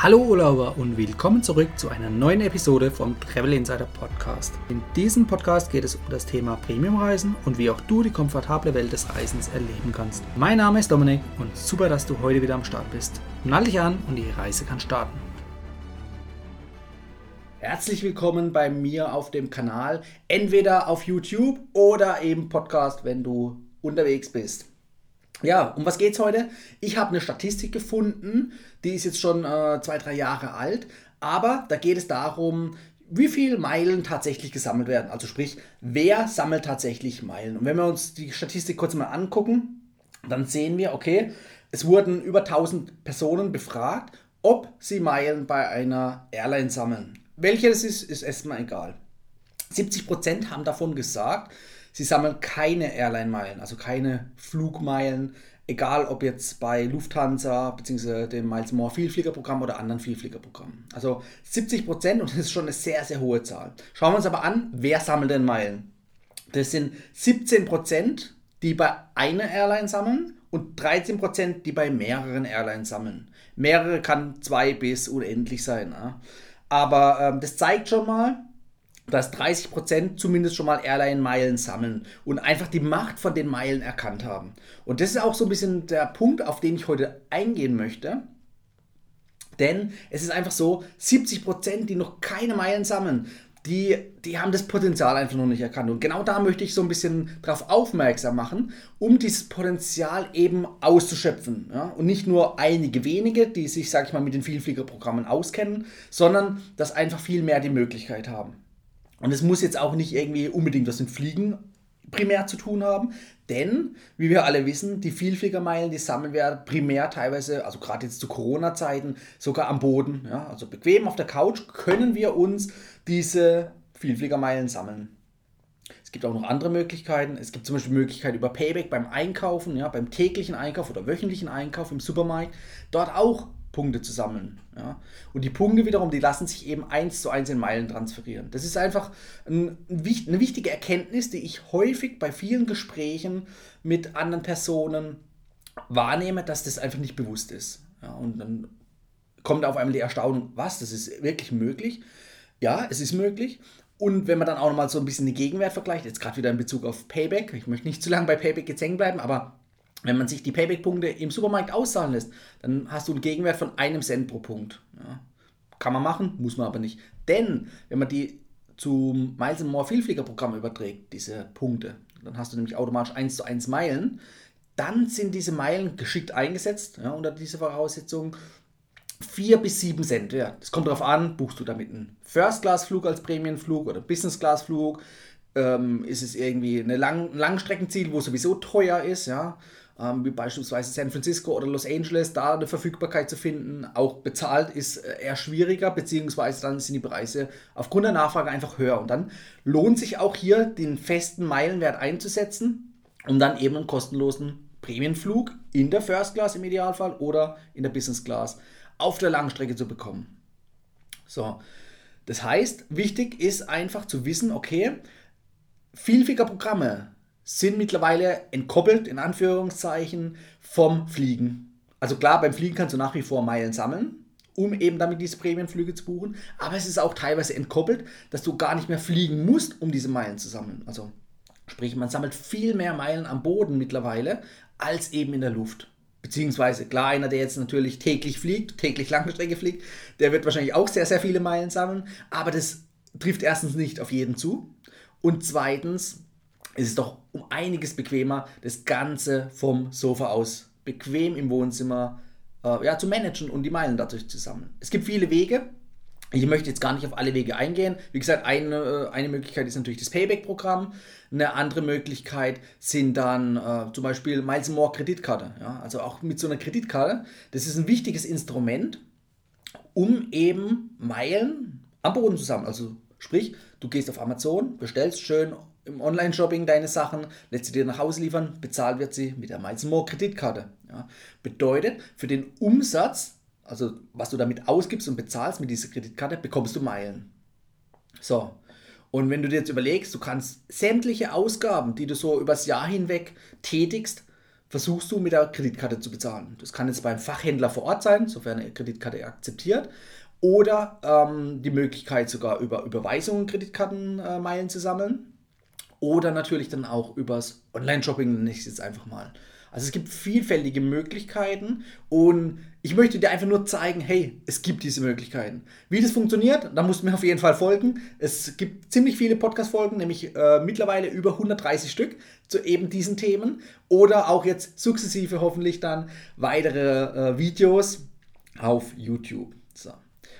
Hallo Urlauber und willkommen zurück zu einer neuen Episode vom Travel Insider Podcast. In diesem Podcast geht es um das Thema Premiumreisen und wie auch du die komfortable Welt des Reisens erleben kannst. Mein Name ist Dominik und super, dass du heute wieder am Start bist. Nall dich an und die Reise kann starten. Herzlich willkommen bei mir auf dem Kanal, entweder auf YouTube oder eben Podcast, wenn du unterwegs bist. Ja, um was geht's heute? Ich habe eine Statistik gefunden, die ist jetzt schon äh, zwei, drei Jahre alt, aber da geht es darum, wie viele Meilen tatsächlich gesammelt werden. Also sprich, wer sammelt tatsächlich Meilen? Und wenn wir uns die Statistik kurz mal angucken, dann sehen wir, okay, es wurden über 1000 Personen befragt, ob sie Meilen bei einer Airline sammeln. Welche das ist, ist erstmal egal. 70% haben davon gesagt, Sie sammeln keine Airline-Meilen, also keine Flugmeilen, egal ob jetzt bei Lufthansa bzw. dem Miles More Vielfliegerprogramm oder anderen Vielfliegerprogrammen. Also 70 Prozent und das ist schon eine sehr, sehr hohe Zahl. Schauen wir uns aber an, wer sammelt denn Meilen? Das sind 17 Prozent, die bei einer Airline sammeln und 13 Prozent, die bei mehreren Airlines sammeln. Mehrere kann zwei bis unendlich sein. Aber ähm, das zeigt schon mal, dass 30% zumindest schon mal Airline-Meilen sammeln und einfach die Macht von den Meilen erkannt haben. Und das ist auch so ein bisschen der Punkt, auf den ich heute eingehen möchte. Denn es ist einfach so, 70%, die noch keine Meilen sammeln, die, die haben das Potenzial einfach noch nicht erkannt. Und genau da möchte ich so ein bisschen darauf aufmerksam machen, um dieses Potenzial eben auszuschöpfen. Ja? Und nicht nur einige wenige, die sich, sag ich mal, mit den Vielfliegerprogrammen auskennen, sondern dass einfach viel mehr die Möglichkeit haben. Und es muss jetzt auch nicht irgendwie unbedingt was mit Fliegen primär zu tun haben, denn, wie wir alle wissen, die Vielfliegermeilen, die sammeln wir primär teilweise, also gerade jetzt zu Corona-Zeiten, sogar am Boden. Ja? Also bequem auf der Couch können wir uns diese Vielfliegermeilen sammeln. Es gibt auch noch andere Möglichkeiten. Es gibt zum Beispiel die Möglichkeit über Payback beim Einkaufen, ja, beim täglichen Einkauf oder wöchentlichen Einkauf im Supermarkt, dort auch Punkte zu sammeln. Ja? Und die Punkte wiederum, die lassen sich eben eins zu eins in Meilen transferieren. Das ist einfach ein, ein, eine wichtige Erkenntnis, die ich häufig bei vielen Gesprächen mit anderen Personen wahrnehme, dass das einfach nicht bewusst ist. Ja? Und dann kommt auf einmal die Erstaunung, was, das ist wirklich möglich? Ja, es ist möglich. Und wenn man dann auch nochmal so ein bisschen die Gegenwert vergleicht, jetzt gerade wieder in Bezug auf Payback, ich möchte nicht zu lange bei Payback jetzt hängen bleiben, aber wenn man sich die Payback-Punkte im Supermarkt auszahlen lässt, dann hast du einen Gegenwert von einem Cent pro Punkt. Ja. Kann man machen, muss man aber nicht. Denn wenn man die zum Miles More Vielfliegerprogramm überträgt, diese Punkte, dann hast du nämlich automatisch 1 zu 1 Meilen, dann sind diese Meilen geschickt eingesetzt, ja, unter diese Voraussetzung, 4 bis 7 Cent. Ja. Das kommt darauf an, buchst du damit einen First-Class-Flug als Prämienflug oder Business-Class-Flug, ähm, ist es irgendwie eine Lang Langstreckenziel, wo sowieso teuer ist, ja ähm, wie beispielsweise San Francisco oder Los Angeles, da eine Verfügbarkeit zu finden, auch bezahlt, ist äh, eher schwieriger, beziehungsweise dann sind die Preise aufgrund der Nachfrage einfach höher. Und dann lohnt sich auch hier den festen Meilenwert einzusetzen, um dann eben einen kostenlosen Prämienflug in der First Class im Idealfall oder in der Business Class auf der Langstrecke zu bekommen. So, das heißt, wichtig ist einfach zu wissen, okay, vielfältige Programme sind mittlerweile entkoppelt, in Anführungszeichen, vom Fliegen. Also klar, beim Fliegen kannst du nach wie vor Meilen sammeln, um eben damit diese Prämienflüge zu buchen. Aber es ist auch teilweise entkoppelt, dass du gar nicht mehr fliegen musst, um diese Meilen zu sammeln. Also sprich, man sammelt viel mehr Meilen am Boden mittlerweile als eben in der Luft. Beziehungsweise, klar, einer, der jetzt natürlich täglich fliegt, täglich Langstrecke fliegt, der wird wahrscheinlich auch sehr, sehr viele Meilen sammeln. Aber das trifft erstens nicht auf jeden zu. Und zweitens ist es doch um einiges bequemer, das Ganze vom Sofa aus bequem im Wohnzimmer äh, ja, zu managen und die Meilen dadurch zu sammeln. Es gibt viele Wege. Ich möchte jetzt gar nicht auf alle Wege eingehen. Wie gesagt, eine, äh, eine Möglichkeit ist natürlich das Payback-Programm. Eine andere Möglichkeit sind dann äh, zum Beispiel Miles More Kreditkarte. Ja? Also auch mit so einer Kreditkarte. Das ist ein wichtiges Instrument, um eben Meilen am Boden zu sammeln. Also sprich, du gehst auf Amazon, bestellst schön im Online-Shopping deine Sachen, lässt sie dir nach Hause liefern, bezahlt wird sie mit der Miles More Kreditkarte. Ja. Bedeutet, für den Umsatz, also was du damit ausgibst und bezahlst mit dieser Kreditkarte, bekommst du Meilen. So. Und wenn du dir jetzt überlegst, du kannst sämtliche Ausgaben, die du so übers Jahr hinweg tätigst, versuchst du mit der Kreditkarte zu bezahlen. Das kann jetzt beim Fachhändler vor Ort sein, sofern eine Kreditkarte akzeptiert, oder ähm, die Möglichkeit sogar über Überweisungen Kreditkartenmeilen äh, zu sammeln. Oder natürlich dann auch übers Online-Shopping, nenne ich es jetzt einfach mal. Also es gibt vielfältige Möglichkeiten und ich möchte dir einfach nur zeigen, hey, es gibt diese Möglichkeiten. Wie das funktioniert, da musst du mir auf jeden Fall folgen. Es gibt ziemlich viele Podcast-Folgen, nämlich äh, mittlerweile über 130 Stück zu eben diesen Themen oder auch jetzt sukzessive hoffentlich dann weitere äh, Videos auf YouTube. So.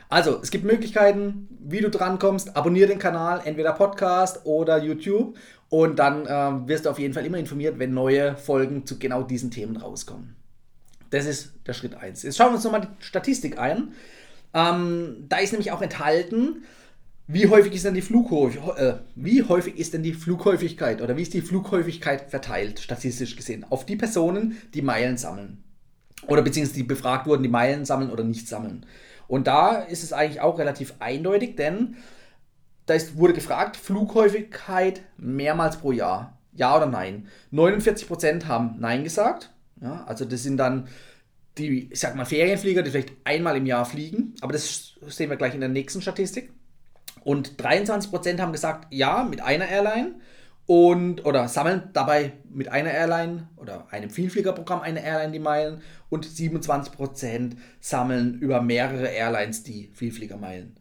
Also, es gibt Möglichkeiten, wie du drankommst. Abonniere den Kanal, entweder Podcast oder YouTube. Und dann äh, wirst du auf jeden Fall immer informiert, wenn neue Folgen zu genau diesen Themen rauskommen. Das ist der Schritt 1. Jetzt schauen wir uns nochmal die Statistik ein. Ähm, da ist nämlich auch enthalten, wie häufig ist denn die äh, wie häufig ist denn die Flughäufigkeit oder wie ist die Flughäufigkeit verteilt, statistisch gesehen, auf die Personen, die Meilen sammeln. Oder beziehungsweise die befragt wurden, die Meilen sammeln oder nicht sammeln. Und da ist es eigentlich auch relativ eindeutig, denn da ist, wurde gefragt, Flughäufigkeit mehrmals pro Jahr. Ja oder nein? 49% haben Nein gesagt. Ja, also das sind dann die, ich sag mal, Ferienflieger, die vielleicht einmal im Jahr fliegen. Aber das sehen wir gleich in der nächsten Statistik. Und 23% haben gesagt, ja, mit einer Airline. Und, oder sammeln dabei mit einer Airline oder einem Vielfliegerprogramm eine Airline die Meilen und 27% sammeln über mehrere Airlines die Vielfliegermeilen.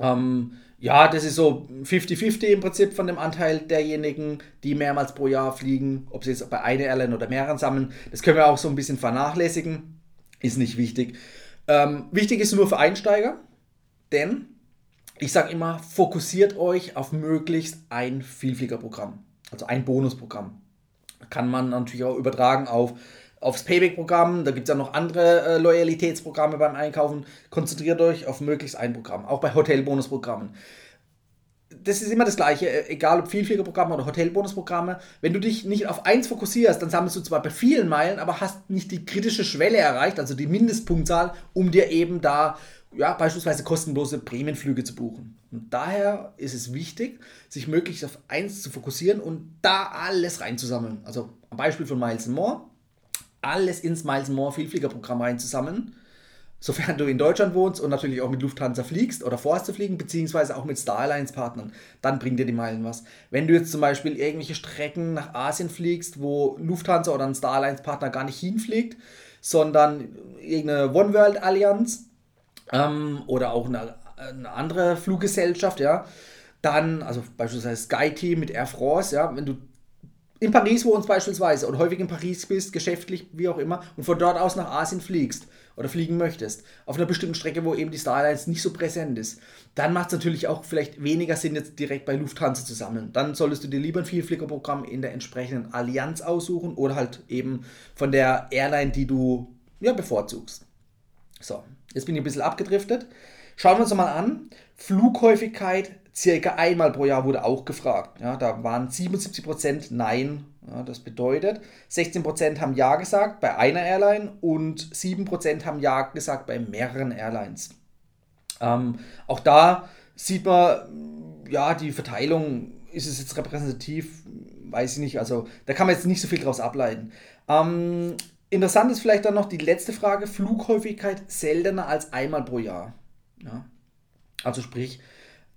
Ähm, ja, das ist so 50-50 im Prinzip von dem Anteil derjenigen, die mehrmals pro Jahr fliegen, ob sie jetzt bei einer Airline oder mehreren sammeln. Das können wir auch so ein bisschen vernachlässigen. Ist nicht wichtig. Ähm, wichtig ist nur für Einsteiger, denn ich sage immer, fokussiert euch auf möglichst ein Vielfliegerprogramm, also ein Bonusprogramm. Kann man natürlich auch übertragen auf, aufs Payback-Programm, da gibt es ja noch andere äh, Loyalitätsprogramme beim Einkaufen. Konzentriert euch auf möglichst ein Programm, auch bei Hotelbonusprogrammen. Das ist immer das Gleiche, äh, egal ob Vielfliegerprogramme oder Hotelbonusprogramme. Wenn du dich nicht auf eins fokussierst, dann sammelst du zwar bei vielen Meilen, aber hast nicht die kritische Schwelle erreicht, also die Mindestpunktzahl, um dir eben da ja, beispielsweise kostenlose Prämienflüge zu buchen. Und daher ist es wichtig, sich möglichst auf eins zu fokussieren und da alles reinzusammeln. Also am Beispiel von Miles More, alles ins Miles More Vielfliegerprogramm reinzusammeln, sofern du in Deutschland wohnst und natürlich auch mit Lufthansa fliegst oder vorhast zu fliegen, beziehungsweise auch mit Star Alliance Partnern, dann bringt dir die Meilen was. Wenn du jetzt zum Beispiel irgendwelche Strecken nach Asien fliegst, wo Lufthansa oder ein Star Alliance Partner gar nicht hinfliegt, sondern irgendeine One World Allianz, ähm, oder auch eine, eine, andere Fluggesellschaft, ja, dann, also beispielsweise SkyTeam mit Air France, ja, wenn du in Paris wohnst beispielsweise oder häufig in Paris bist, geschäftlich, wie auch immer, und von dort aus nach Asien fliegst oder fliegen möchtest, auf einer bestimmten Strecke, wo eben die Starlines nicht so präsent ist, dann macht es natürlich auch vielleicht weniger Sinn, jetzt direkt bei Lufthansa zu sammeln. Dann solltest du dir lieber ein Vielfliegerprogramm in der entsprechenden Allianz aussuchen oder halt eben von der Airline, die du ja, bevorzugst. So, Jetzt bin ich ein bisschen abgedriftet. Schauen wir uns mal an. Flughäufigkeit circa einmal pro Jahr wurde auch gefragt. Ja, da waren 77% Nein. Ja, das bedeutet, 16% haben Ja gesagt bei einer Airline und 7% haben Ja gesagt bei mehreren Airlines. Ähm, auch da sieht man, ja, die Verteilung, ist es jetzt repräsentativ, weiß ich nicht. Also da kann man jetzt nicht so viel draus ableiten. Ähm, Interessant ist vielleicht dann noch die letzte Frage: Flughäufigkeit seltener als einmal pro Jahr. Ja. Also sprich,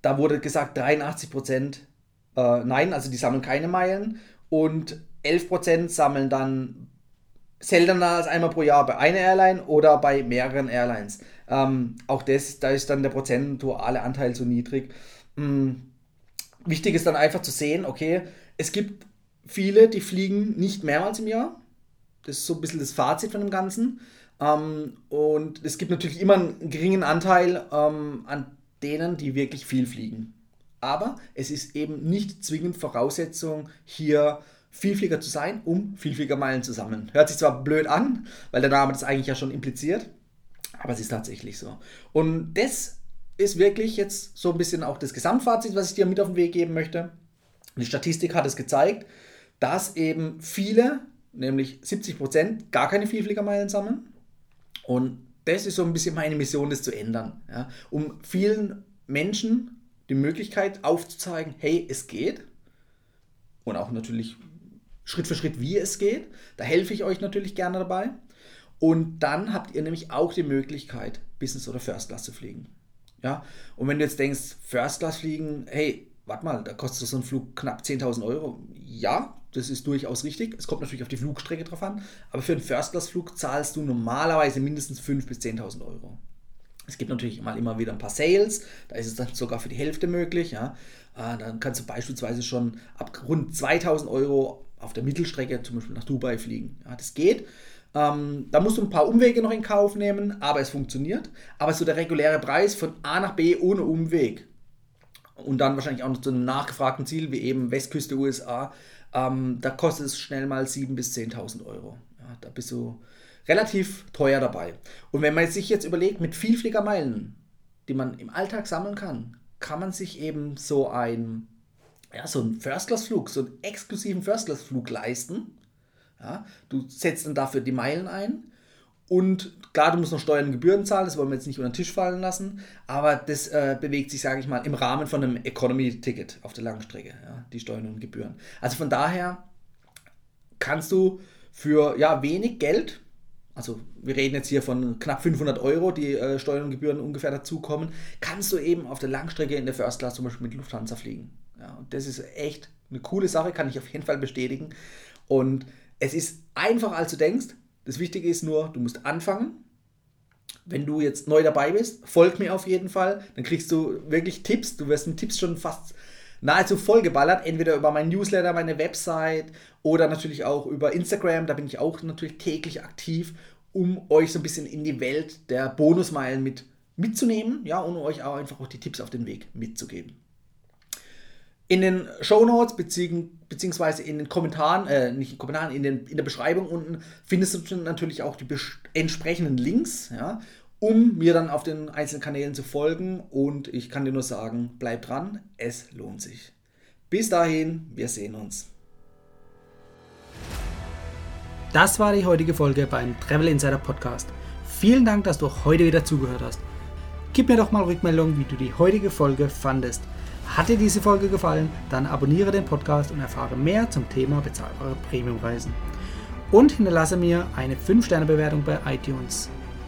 da wurde gesagt 83 Prozent äh, nein, also die sammeln keine Meilen und 11 Prozent sammeln dann seltener als einmal pro Jahr bei einer Airline oder bei mehreren Airlines. Ähm, auch das, da ist dann der prozentuale Anteil so niedrig. Ähm, wichtig ist dann einfach zu sehen, okay, es gibt viele, die fliegen nicht mehrmals im Jahr. Das ist so ein bisschen das Fazit von dem Ganzen. Ähm, und es gibt natürlich immer einen geringen Anteil ähm, an denen, die wirklich viel fliegen. Aber es ist eben nicht zwingend Voraussetzung, hier Vielflieger zu sein, um Vielfliegermeilen zu sammeln. Hört sich zwar blöd an, weil der Name das eigentlich ja schon impliziert, aber es ist tatsächlich so. Und das ist wirklich jetzt so ein bisschen auch das Gesamtfazit, was ich dir mit auf den Weg geben möchte. Die Statistik hat es gezeigt, dass eben viele nämlich 70 Prozent gar keine Vielfliegermeilen sammeln. Und das ist so ein bisschen meine Mission, das zu ändern. Ja? Um vielen Menschen die Möglichkeit aufzuzeigen, hey, es geht. Und auch natürlich Schritt für Schritt, wie es geht. Da helfe ich euch natürlich gerne dabei. Und dann habt ihr nämlich auch die Möglichkeit, Business oder First Class zu fliegen. Ja, und wenn du jetzt denkst, First Class fliegen, hey, warte mal, da kostet so ein Flug knapp 10.000 Euro. Ja, das ist durchaus richtig. Es kommt natürlich auf die Flugstrecke drauf an. Aber für einen First-Class-Flug zahlst du normalerweise mindestens 5.000 bis 10.000 Euro. Es gibt natürlich mal immer wieder ein paar Sales, da ist es dann sogar für die Hälfte möglich. Ja. Äh, dann kannst du beispielsweise schon ab rund 2000 Euro auf der Mittelstrecke zum Beispiel nach Dubai fliegen. Ja, das geht. Ähm, da musst du ein paar Umwege noch in Kauf nehmen, aber es funktioniert. Aber so der reguläre Preis von A nach B ohne Umweg und dann wahrscheinlich auch noch zu einem nachgefragten Ziel wie eben Westküste USA, ähm, da kostet es schnell mal 7.000 bis 10.000 Euro. Ja, da bist du relativ teuer dabei. Und wenn man sich jetzt überlegt, mit Vielfliegermeilen, die man im Alltag sammeln kann, kann man sich eben so ein ja, so einen First-Class-Flug, so einen exklusiven First-Class-Flug leisten. Ja, du setzt dann dafür die Meilen ein und klar, du musst noch Steuern und Gebühren zahlen, das wollen wir jetzt nicht unter den Tisch fallen lassen, aber das äh, bewegt sich, sage ich mal, im Rahmen von einem Economy-Ticket auf der Langstrecke, ja, die Steuern und Gebühren. Also von daher kannst du für ja, wenig Geld, also wir reden jetzt hier von knapp 500 Euro, die äh, Steuern und Gebühren ungefähr dazukommen, kannst du eben auf der Langstrecke in der First Class zum Beispiel mit Lufthansa fliegen. Ja, und das ist echt eine coole Sache, kann ich auf jeden Fall bestätigen. Und es ist einfacher, als du denkst. Das Wichtige ist nur, du musst anfangen. Wenn du jetzt neu dabei bist, folg mir auf jeden Fall. Dann kriegst du wirklich Tipps. Du wirst mit Tipps schon fast nahezu vollgeballert. Entweder über meinen Newsletter, meine Website oder natürlich auch über Instagram. Da bin ich auch natürlich täglich aktiv, um euch so ein bisschen in die Welt der Bonusmeilen mit mitzunehmen. Ja, und euch auch einfach auch die Tipps auf den Weg mitzugeben. In den Show Notes beziehungsweise in den Kommentaren, äh, nicht in den Kommentaren, in, den, in der Beschreibung unten findest du natürlich auch die entsprechenden Links, ja, um mir dann auf den einzelnen Kanälen zu folgen. Und ich kann dir nur sagen, bleib dran, es lohnt sich. Bis dahin, wir sehen uns. Das war die heutige Folge beim Travel Insider Podcast. Vielen Dank, dass du heute wieder zugehört hast. Gib mir doch mal Rückmeldung, wie du die heutige Folge fandest. Hat dir diese Folge gefallen, dann abonniere den Podcast und erfahre mehr zum Thema bezahlbare Premiumreisen. Und hinterlasse mir eine 5-Sterne-Bewertung bei iTunes.